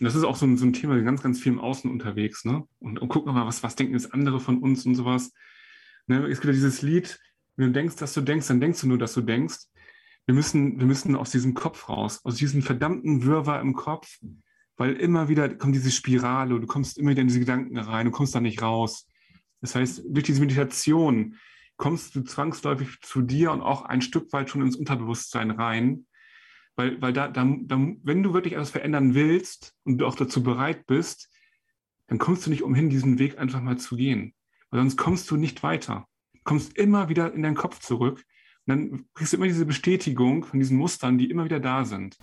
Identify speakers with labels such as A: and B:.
A: Und das ist auch so ein, so ein Thema, ganz, ganz viel im Außen unterwegs, ne? Und, und gucken mal, was, was denken jetzt andere von uns und sowas. Ne? Es gibt ja dieses Lied, wenn du denkst, dass du denkst, dann denkst du nur, dass du denkst. Wir müssen, wir müssen aus diesem Kopf raus, aus diesem verdammten Wirrwarr im Kopf, weil immer wieder kommt diese Spirale, du kommst immer wieder in diese Gedanken rein, du kommst da nicht raus. Das heißt, durch diese Meditation kommst du zwangsläufig zu dir und auch ein Stück weit schon ins Unterbewusstsein rein. Weil, weil da, da, da, wenn du wirklich etwas verändern willst und du auch dazu bereit bist, dann kommst du nicht umhin, diesen Weg einfach mal zu gehen. Weil sonst kommst du nicht weiter. Du kommst immer wieder in deinen Kopf zurück und dann kriegst du immer diese Bestätigung von diesen Mustern, die immer wieder da sind.